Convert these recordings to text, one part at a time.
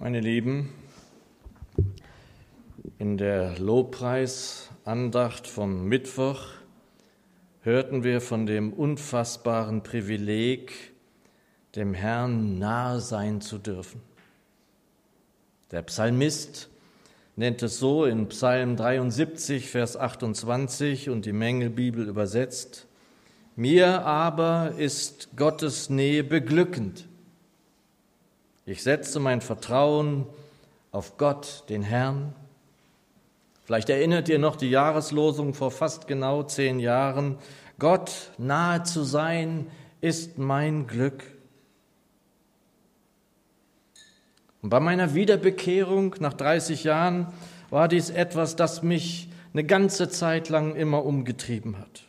Meine Lieben, in der Lobpreisandacht vom Mittwoch hörten wir von dem unfassbaren Privileg, dem Herrn nahe sein zu dürfen. Der Psalmist nennt es so in Psalm 73, Vers 28 und die Mengelbibel übersetzt, mir aber ist Gottes Nähe beglückend. Ich setze mein Vertrauen auf Gott, den Herrn. Vielleicht erinnert ihr noch die Jahreslosung vor fast genau zehn Jahren. Gott nahe zu sein ist mein Glück. Und bei meiner Wiederbekehrung nach 30 Jahren war dies etwas, das mich eine ganze Zeit lang immer umgetrieben hat.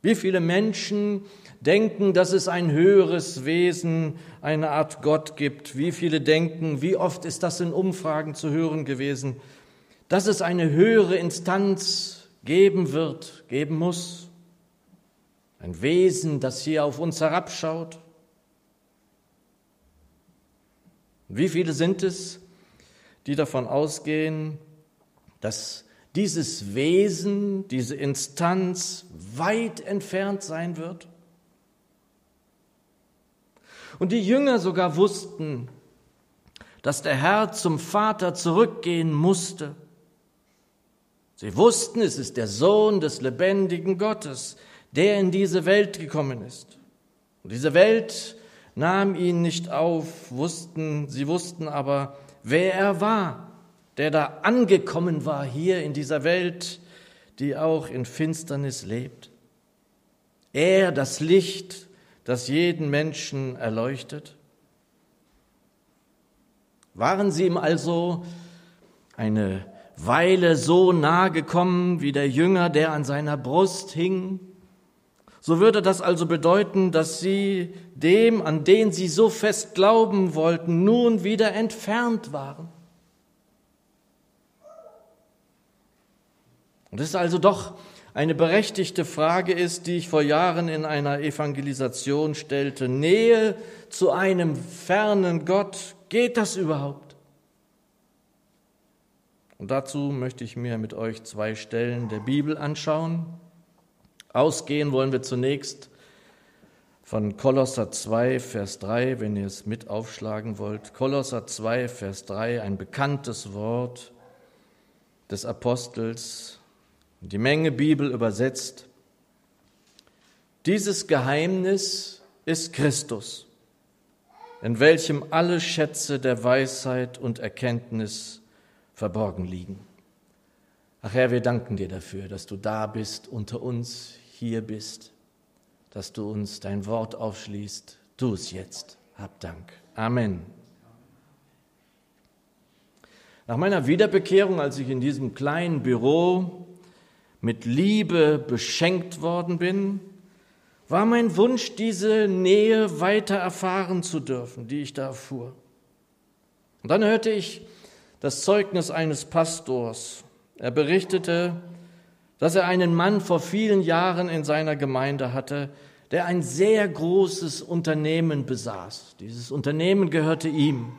Wie viele Menschen denken, dass es ein höheres Wesen, eine Art Gott gibt. Wie viele denken, wie oft ist das in Umfragen zu hören gewesen, dass es eine höhere Instanz geben wird, geben muss. Ein Wesen, das hier auf uns herabschaut. Wie viele sind es, die davon ausgehen, dass dieses Wesen, diese Instanz weit entfernt sein wird? Und die Jünger sogar wussten, dass der Herr zum Vater zurückgehen musste. Sie wussten, es ist der Sohn des lebendigen Gottes, der in diese Welt gekommen ist. Und diese Welt nahm ihn nicht auf, wussten, sie wussten aber, wer er war, der da angekommen war hier in dieser Welt, die auch in Finsternis lebt. Er, das Licht, das jeden Menschen erleuchtet? Waren sie ihm also eine Weile so nahe gekommen wie der Jünger, der an seiner Brust hing? So würde das also bedeuten, dass sie dem, an den sie so fest glauben wollten, nun wieder entfernt waren. Und es ist also doch eine berechtigte Frage ist, die ich vor Jahren in einer Evangelisation stellte. Nähe zu einem fernen Gott, geht das überhaupt? Und dazu möchte ich mir mit euch zwei Stellen der Bibel anschauen. Ausgehen wollen wir zunächst von Kolosser 2, Vers 3, wenn ihr es mit aufschlagen wollt. Kolosser 2, Vers 3, ein bekanntes Wort des Apostels die Menge Bibel übersetzt, dieses Geheimnis ist Christus, in welchem alle Schätze der Weisheit und Erkenntnis verborgen liegen. Ach Herr, wir danken dir dafür, dass du da bist, unter uns hier bist, dass du uns dein Wort aufschließt. Tu es jetzt. Hab Dank. Amen. Nach meiner Wiederbekehrung, als ich in diesem kleinen Büro mit Liebe beschenkt worden bin, war mein Wunsch, diese Nähe weiter erfahren zu dürfen, die ich da erfuhr. Und dann hörte ich das Zeugnis eines Pastors. Er berichtete, dass er einen Mann vor vielen Jahren in seiner Gemeinde hatte, der ein sehr großes Unternehmen besaß. Dieses Unternehmen gehörte ihm.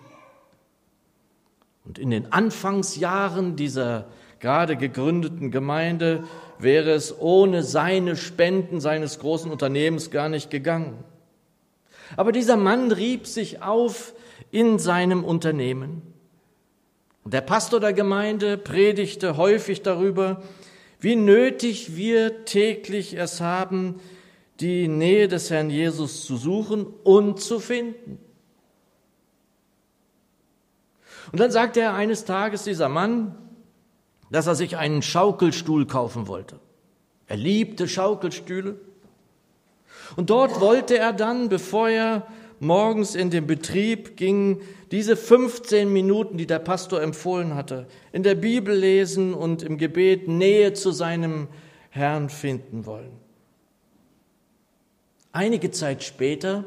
Und in den Anfangsjahren dieser gerade gegründeten Gemeinde wäre es ohne seine Spenden seines großen Unternehmens gar nicht gegangen. Aber dieser Mann rieb sich auf in seinem Unternehmen. Der Pastor der Gemeinde predigte häufig darüber, wie nötig wir täglich es haben, die Nähe des Herrn Jesus zu suchen und zu finden. Und dann sagte er eines Tages dieser Mann, dass er sich einen Schaukelstuhl kaufen wollte. Er liebte Schaukelstühle. Und dort wollte er dann, bevor er morgens in den Betrieb ging, diese 15 Minuten, die der Pastor empfohlen hatte, in der Bibel lesen und im Gebet Nähe zu seinem Herrn finden wollen. Einige Zeit später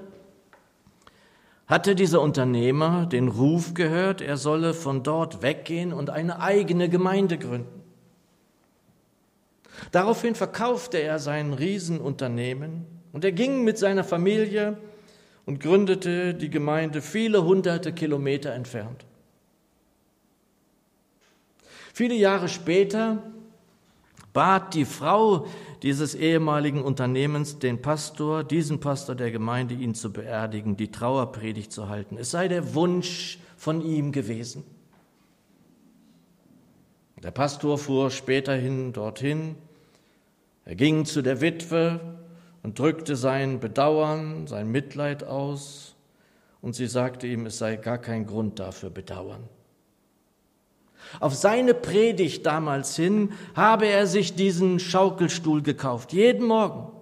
hatte dieser Unternehmer den Ruf gehört, er solle von dort weggehen und eine eigene Gemeinde gründen. Daraufhin verkaufte er sein Riesenunternehmen und er ging mit seiner Familie und gründete die Gemeinde viele hunderte Kilometer entfernt. Viele Jahre später bat die Frau dieses ehemaligen Unternehmens den Pastor, diesen Pastor der Gemeinde, ihn zu beerdigen, die Trauerpredigt zu halten. Es sei der Wunsch von ihm gewesen. Der Pastor fuhr späterhin dorthin. Er ging zu der Witwe und drückte sein Bedauern, sein Mitleid aus. Und sie sagte ihm, es sei gar kein Grund dafür bedauern. Auf seine Predigt damals hin habe er sich diesen Schaukelstuhl gekauft. Jeden Morgen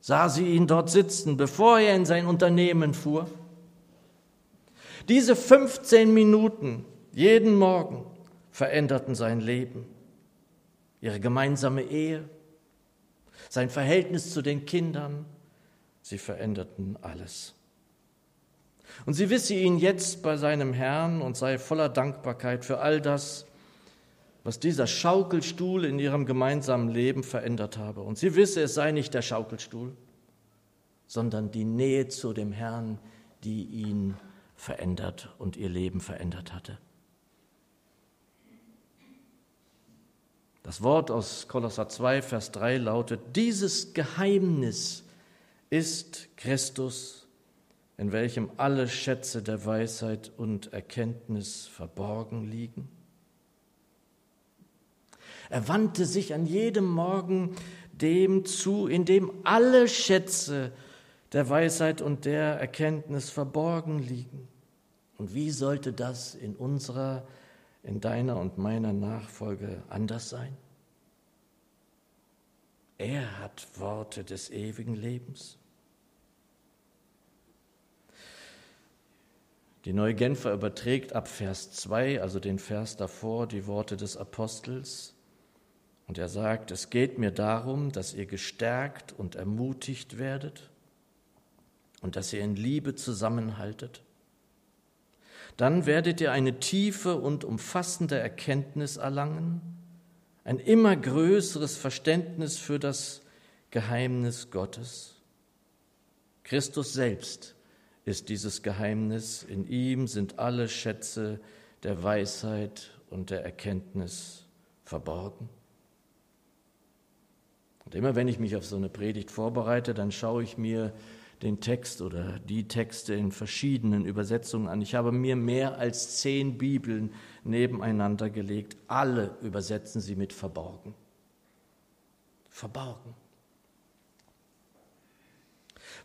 sah sie ihn dort sitzen, bevor er in sein Unternehmen fuhr. Diese 15 Minuten jeden Morgen veränderten sein Leben, ihre gemeinsame Ehe, sein Verhältnis zu den Kindern, sie veränderten alles. Und sie wisse ihn jetzt bei seinem Herrn und sei voller Dankbarkeit für all das, was dieser Schaukelstuhl in ihrem gemeinsamen Leben verändert habe. Und sie wisse, es sei nicht der Schaukelstuhl, sondern die Nähe zu dem Herrn, die ihn verändert und ihr Leben verändert hatte. Das Wort aus Kolosser 2, Vers 3 lautet, dieses Geheimnis ist Christus, in welchem alle Schätze der Weisheit und Erkenntnis verborgen liegen. Er wandte sich an jedem Morgen dem zu, in dem alle Schätze der Weisheit und der Erkenntnis verborgen liegen. Und wie sollte das in unserer, in deiner und meiner Nachfolge anders sein? Er hat Worte des ewigen Lebens. Die Neue Genfer überträgt ab Vers 2, also den Vers davor, die Worte des Apostels. Und er sagt, es geht mir darum, dass ihr gestärkt und ermutigt werdet und dass ihr in Liebe zusammenhaltet. Dann werdet ihr eine tiefe und umfassende Erkenntnis erlangen, ein immer größeres Verständnis für das Geheimnis Gottes. Christus selbst ist dieses Geheimnis, in ihm sind alle Schätze der Weisheit und der Erkenntnis verborgen. Und immer wenn ich mich auf so eine Predigt vorbereite, dann schaue ich mir den Text oder die Texte in verschiedenen Übersetzungen an. Ich habe mir mehr als zehn Bibeln nebeneinander gelegt. Alle übersetzen sie mit verborgen. Verborgen.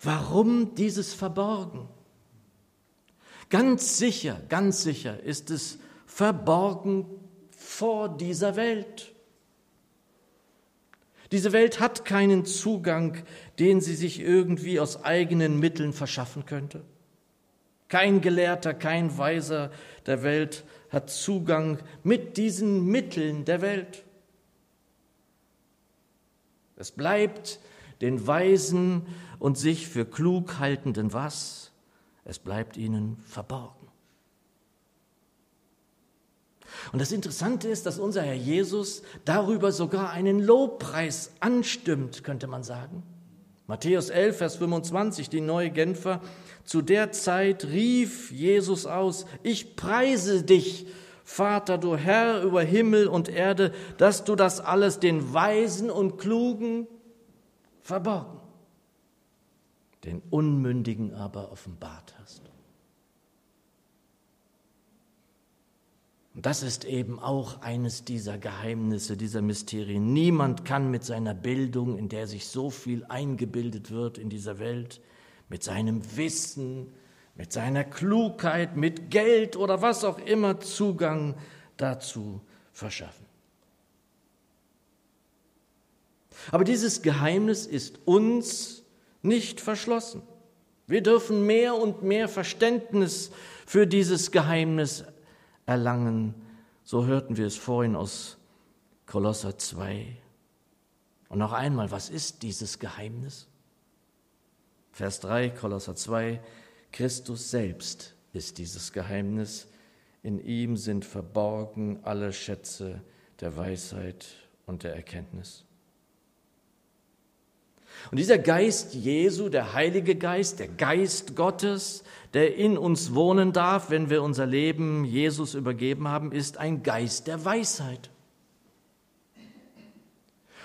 Warum dieses Verborgen? Ganz sicher, ganz sicher ist es verborgen vor dieser Welt. Diese Welt hat keinen Zugang, den sie sich irgendwie aus eigenen Mitteln verschaffen könnte. Kein Gelehrter, kein Weiser der Welt hat Zugang mit diesen Mitteln der Welt. Es bleibt den Weisen und sich für klug haltenden was? Es bleibt ihnen verborgen. Und das Interessante ist, dass unser Herr Jesus darüber sogar einen Lobpreis anstimmt, könnte man sagen. Matthäus 11, Vers 25, die neue Genfer. Zu der Zeit rief Jesus aus, ich preise dich, Vater, du Herr über Himmel und Erde, dass du das alles den Weisen und Klugen verborgen, den Unmündigen aber offenbart hast. Und das ist eben auch eines dieser Geheimnisse, dieser Mysterien. Niemand kann mit seiner Bildung, in der sich so viel eingebildet wird in dieser Welt, mit seinem Wissen, mit seiner Klugheit, mit Geld oder was auch immer Zugang dazu verschaffen. Aber dieses Geheimnis ist uns nicht verschlossen. Wir dürfen mehr und mehr Verständnis für dieses Geheimnis erlangen. So hörten wir es vorhin aus Kolosser 2. Und noch einmal, was ist dieses Geheimnis? Vers 3, Kolosser 2, Christus selbst ist dieses Geheimnis. In ihm sind verborgen alle Schätze der Weisheit und der Erkenntnis. Und dieser Geist Jesu, der Heilige Geist, der Geist Gottes, der in uns wohnen darf, wenn wir unser Leben Jesus übergeben haben, ist ein Geist der Weisheit.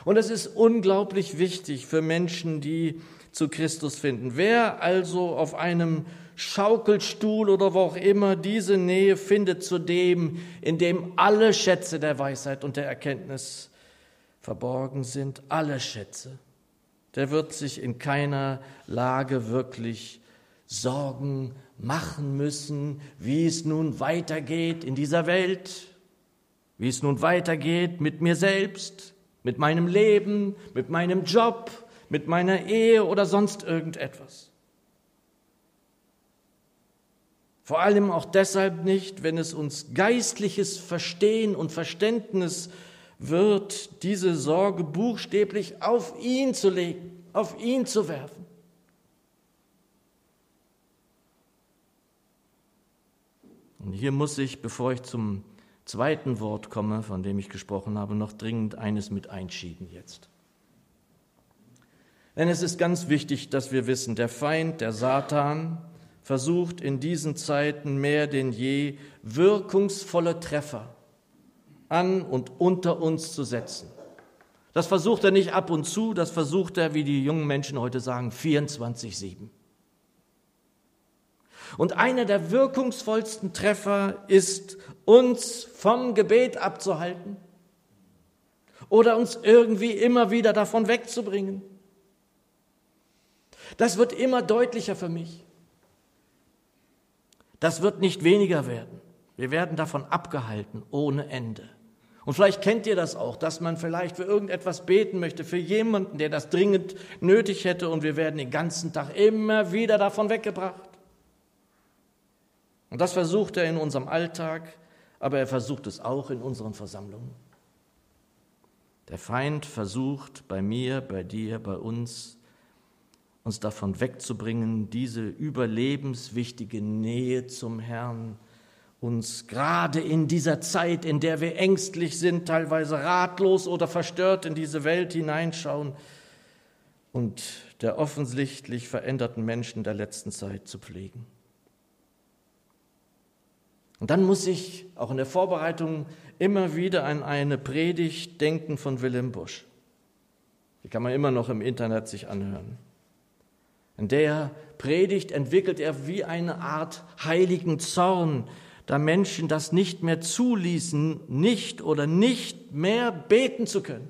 Und es ist unglaublich wichtig für Menschen, die zu Christus finden. Wer also auf einem Schaukelstuhl oder wo auch immer diese Nähe findet zu dem, in dem alle Schätze der Weisheit und der Erkenntnis verborgen sind, alle Schätze, der wird sich in keiner Lage wirklich Sorgen machen müssen, wie es nun weitergeht in dieser Welt, wie es nun weitergeht mit mir selbst, mit meinem Leben, mit meinem Job, mit meiner Ehe oder sonst irgendetwas. Vor allem auch deshalb nicht, wenn es uns geistliches Verstehen und Verständnis wird, diese Sorge buchstäblich auf ihn zu legen, auf ihn zu werfen. Und hier muss ich, bevor ich zum zweiten Wort komme, von dem ich gesprochen habe, noch dringend eines mit einschieben jetzt. Denn es ist ganz wichtig, dass wir wissen, der Feind, der Satan, versucht in diesen Zeiten mehr denn je wirkungsvolle Treffer an und unter uns zu setzen. Das versucht er nicht ab und zu, das versucht er, wie die jungen Menschen heute sagen, 24-7. Und einer der wirkungsvollsten Treffer ist, uns vom Gebet abzuhalten oder uns irgendwie immer wieder davon wegzubringen. Das wird immer deutlicher für mich. Das wird nicht weniger werden. Wir werden davon abgehalten ohne Ende. Und vielleicht kennt ihr das auch, dass man vielleicht für irgendetwas beten möchte, für jemanden, der das dringend nötig hätte, und wir werden den ganzen Tag immer wieder davon weggebracht. Und das versucht er in unserem Alltag, aber er versucht es auch in unseren Versammlungen. Der Feind versucht bei mir, bei dir, bei uns, uns davon wegzubringen, diese überlebenswichtige Nähe zum Herrn, uns gerade in dieser Zeit, in der wir ängstlich sind, teilweise ratlos oder verstört in diese Welt hineinschauen und der offensichtlich veränderten Menschen der letzten Zeit zu pflegen. Und dann muss ich auch in der Vorbereitung immer wieder an eine Predigt denken von Willem Busch. Die kann man immer noch im Internet sich anhören. In der Predigt entwickelt er wie eine Art heiligen Zorn, da Menschen das nicht mehr zuließen, nicht oder nicht mehr beten zu können.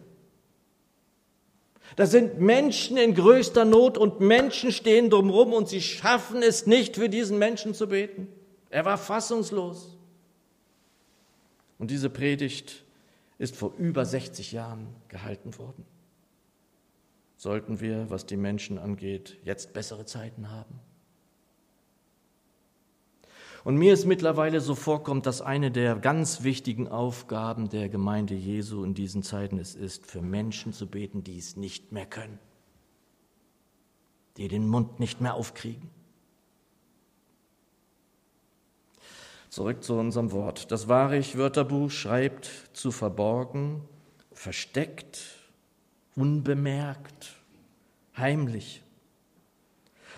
Da sind Menschen in größter Not und Menschen stehen drumherum und sie schaffen es nicht, für diesen Menschen zu beten. Er war fassungslos. Und diese Predigt ist vor über 60 Jahren gehalten worden. Sollten wir, was die Menschen angeht, jetzt bessere Zeiten haben? Und mir ist mittlerweile so vorkommt, dass eine der ganz wichtigen Aufgaben der Gemeinde Jesu in diesen Zeiten es ist, für Menschen zu beten, die es nicht mehr können, die den Mund nicht mehr aufkriegen Zurück zu unserem Wort. Das Warich-Wörterbuch schreibt zu verborgen, versteckt, unbemerkt, heimlich.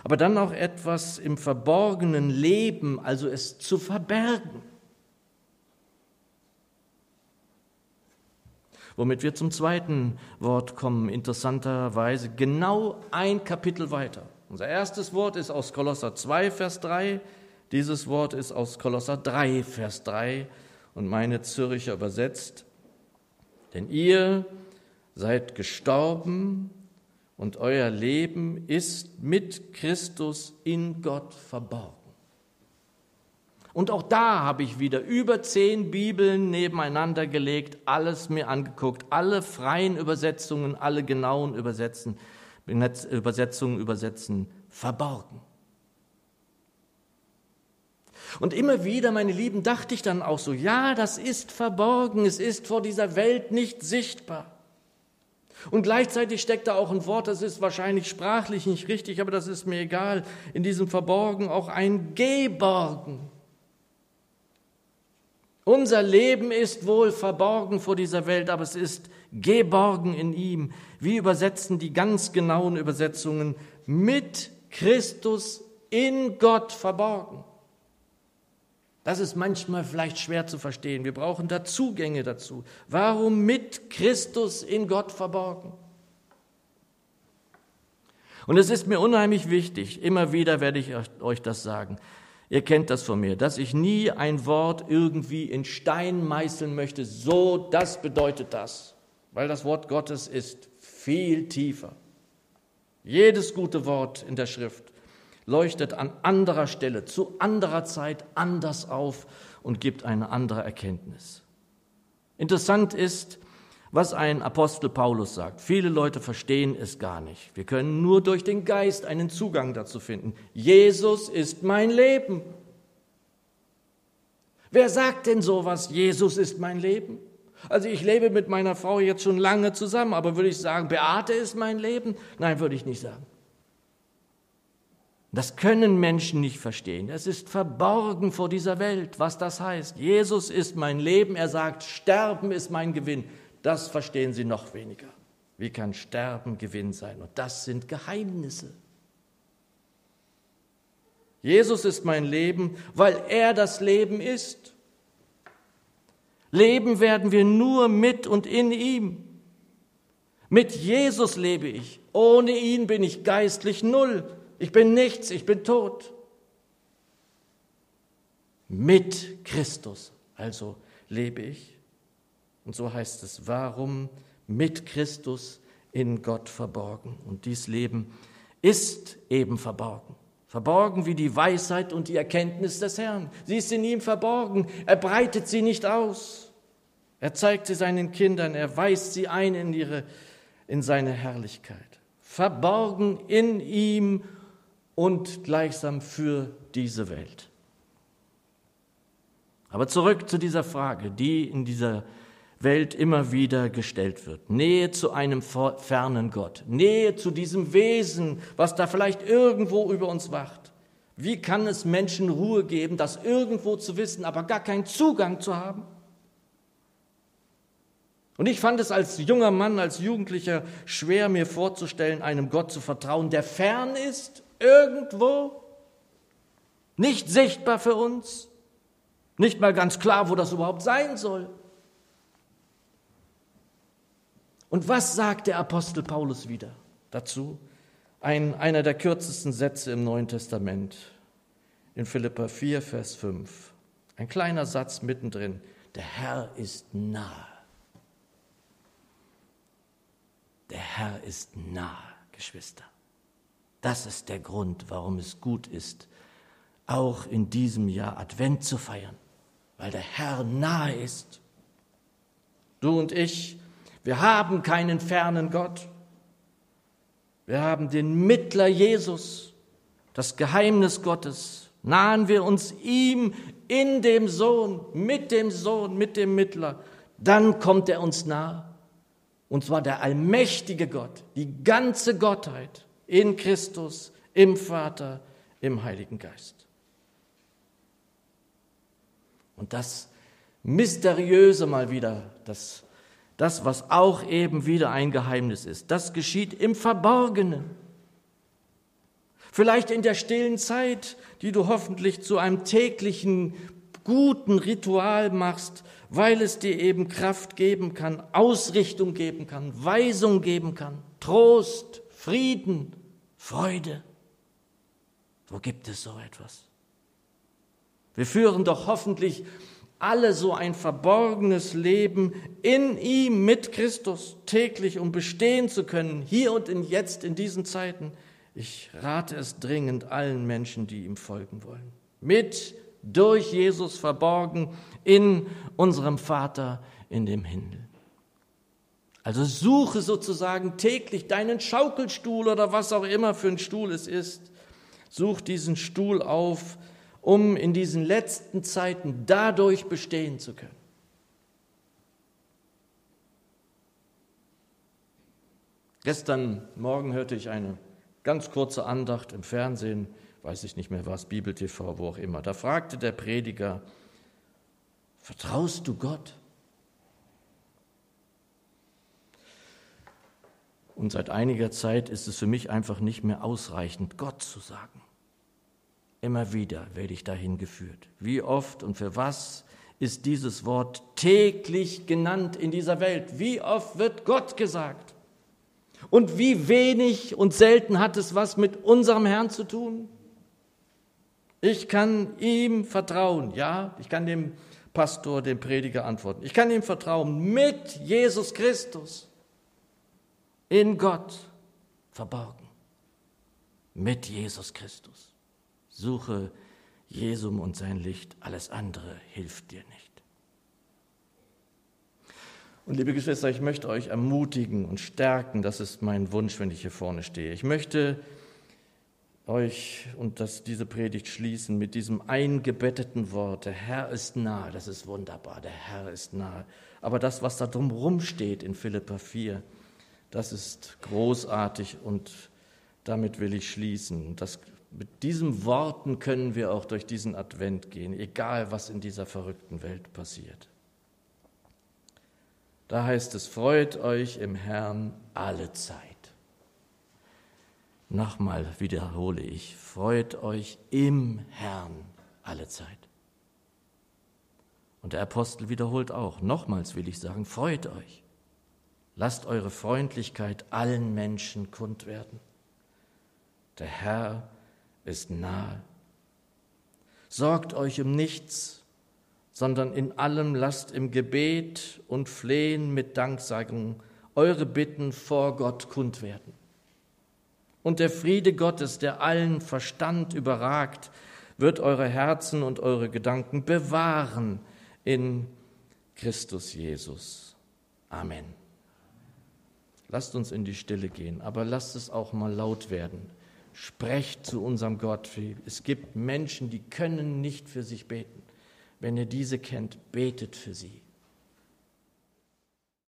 Aber dann auch etwas im verborgenen Leben, also es zu verbergen. Womit wir zum zweiten Wort kommen, interessanterweise genau ein Kapitel weiter. Unser erstes Wort ist aus Kolosser 2, Vers 3. Dieses Wort ist aus Kolosser 3, Vers 3 und meine Zürcher übersetzt. Denn ihr seid gestorben und euer Leben ist mit Christus in Gott verborgen. Und auch da habe ich wieder über zehn Bibeln nebeneinander gelegt, alles mir angeguckt, alle freien Übersetzungen, alle genauen Übersetzungen übersetzen, verborgen. Und immer wieder, meine Lieben, dachte ich dann auch so, ja, das ist verborgen, es ist vor dieser Welt nicht sichtbar. Und gleichzeitig steckt da auch ein Wort, das ist wahrscheinlich sprachlich nicht richtig, aber das ist mir egal, in diesem Verborgen auch ein Geborgen. Unser Leben ist wohl verborgen vor dieser Welt, aber es ist geborgen in ihm. Wie übersetzen die ganz genauen Übersetzungen? Mit Christus in Gott verborgen. Das ist manchmal vielleicht schwer zu verstehen. Wir brauchen da Zugänge dazu. Warum mit Christus in Gott verborgen? Und es ist mir unheimlich wichtig, immer wieder werde ich euch das sagen. Ihr kennt das von mir, dass ich nie ein Wort irgendwie in Stein meißeln möchte. So, das bedeutet das. Weil das Wort Gottes ist viel tiefer. Jedes gute Wort in der Schrift leuchtet an anderer Stelle, zu anderer Zeit anders auf und gibt eine andere Erkenntnis. Interessant ist, was ein Apostel Paulus sagt. Viele Leute verstehen es gar nicht. Wir können nur durch den Geist einen Zugang dazu finden. Jesus ist mein Leben. Wer sagt denn sowas? Jesus ist mein Leben. Also ich lebe mit meiner Frau jetzt schon lange zusammen, aber würde ich sagen, Beate ist mein Leben? Nein, würde ich nicht sagen. Das können Menschen nicht verstehen. Es ist verborgen vor dieser Welt, was das heißt. Jesus ist mein Leben. Er sagt, Sterben ist mein Gewinn. Das verstehen sie noch weniger. Wie kann Sterben Gewinn sein? Und das sind Geheimnisse. Jesus ist mein Leben, weil er das Leben ist. Leben werden wir nur mit und in ihm. Mit Jesus lebe ich. Ohne ihn bin ich geistlich null. Ich bin nichts, ich bin tot. Mit Christus also lebe ich. Und so heißt es, warum mit Christus in Gott verborgen? Und dies Leben ist eben verborgen. Verborgen wie die Weisheit und die Erkenntnis des Herrn. Sie ist in ihm verborgen. Er breitet sie nicht aus. Er zeigt sie seinen Kindern. Er weist sie ein in, ihre, in seine Herrlichkeit. Verborgen in ihm und gleichsam für diese Welt. Aber zurück zu dieser Frage, die in dieser Welt immer wieder gestellt wird. Nähe zu einem fernen Gott, Nähe zu diesem Wesen, was da vielleicht irgendwo über uns wacht. Wie kann es Menschen Ruhe geben, das irgendwo zu wissen, aber gar keinen Zugang zu haben? Und ich fand es als junger Mann, als Jugendlicher schwer, mir vorzustellen, einem Gott zu vertrauen, der fern ist, irgendwo, nicht sichtbar für uns, nicht mal ganz klar, wo das überhaupt sein soll. Und was sagt der Apostel Paulus wieder dazu? Ein, einer der kürzesten Sätze im Neuen Testament, in Philippa 4, Vers 5. Ein kleiner Satz mittendrin. Der Herr ist nahe. Der Herr ist nahe, Geschwister. Das ist der Grund, warum es gut ist, auch in diesem Jahr Advent zu feiern, weil der Herr nahe ist. Du und ich wir haben keinen fernen Gott. Wir haben den Mittler Jesus, das Geheimnis Gottes. Nahen wir uns ihm in dem Sohn, mit dem Sohn, mit dem Mittler, dann kommt er uns nahe. Und zwar der allmächtige Gott, die ganze Gottheit in Christus, im Vater, im Heiligen Geist. Und das Mysteriöse mal wieder, das das, was auch eben wieder ein Geheimnis ist. Das geschieht im Verborgenen. Vielleicht in der stillen Zeit, die du hoffentlich zu einem täglichen guten Ritual machst, weil es dir eben Kraft geben kann, Ausrichtung geben kann, Weisung geben kann, Trost, Frieden, Freude. Wo gibt es so etwas? Wir führen doch hoffentlich alle so ein verborgenes Leben in ihm mit Christus täglich, um bestehen zu können, hier und in jetzt in diesen Zeiten. Ich rate es dringend allen Menschen, die ihm folgen wollen. Mit, durch Jesus verborgen in unserem Vater in dem Himmel. Also suche sozusagen täglich deinen Schaukelstuhl oder was auch immer für ein Stuhl es ist. Such diesen Stuhl auf, um in diesen letzten Zeiten dadurch bestehen zu können. Gestern Morgen hörte ich eine ganz kurze Andacht im Fernsehen, weiß ich nicht mehr was, Bibel TV, wo auch immer. Da fragte der Prediger, vertraust du Gott? Und seit einiger Zeit ist es für mich einfach nicht mehr ausreichend, Gott zu sagen. Immer wieder werde ich dahin geführt. Wie oft und für was ist dieses Wort täglich genannt in dieser Welt? Wie oft wird Gott gesagt? Und wie wenig und selten hat es was mit unserem Herrn zu tun? Ich kann ihm vertrauen, ja, ich kann dem Pastor, dem Prediger antworten. Ich kann ihm vertrauen mit Jesus Christus in Gott verborgen. Mit Jesus Christus. Suche Jesum und sein Licht, alles andere hilft dir nicht. Und liebe Geschwister, ich möchte euch ermutigen und stärken, das ist mein Wunsch, wenn ich hier vorne stehe. Ich möchte euch und das, diese Predigt schließen mit diesem eingebetteten Wort, der Herr ist nahe, das ist wunderbar, der Herr ist nahe. Aber das, was da drumherum steht in Philippa 4, das ist großartig und damit will ich schließen. Das, mit diesen Worten können wir auch durch diesen Advent gehen, egal was in dieser verrückten Welt passiert. Da heißt es, freut euch im Herrn alle Zeit. Nochmal wiederhole ich, freut euch im Herrn alle Zeit. Und der Apostel wiederholt auch, nochmals will ich sagen, freut euch. Lasst eure Freundlichkeit allen Menschen kund werden. Der Herr ist nahe. Sorgt euch um nichts, sondern in allem lasst im Gebet und Flehen mit Danksagung eure Bitten vor Gott kund werden. Und der Friede Gottes, der allen Verstand überragt, wird eure Herzen und eure Gedanken bewahren in Christus Jesus. Amen. Lasst uns in die Stille gehen, aber lasst es auch mal laut werden. Sprecht zu unserem Gott. Es gibt Menschen, die können nicht für sich beten. Wenn ihr diese kennt, betet für sie.